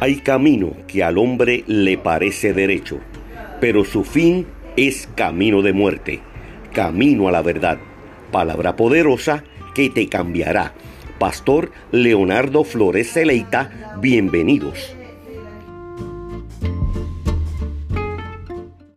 Hay camino que al hombre le parece derecho, pero su fin es camino de muerte, camino a la verdad. Palabra poderosa que te cambiará. Pastor Leonardo Flores Celeita, bienvenidos.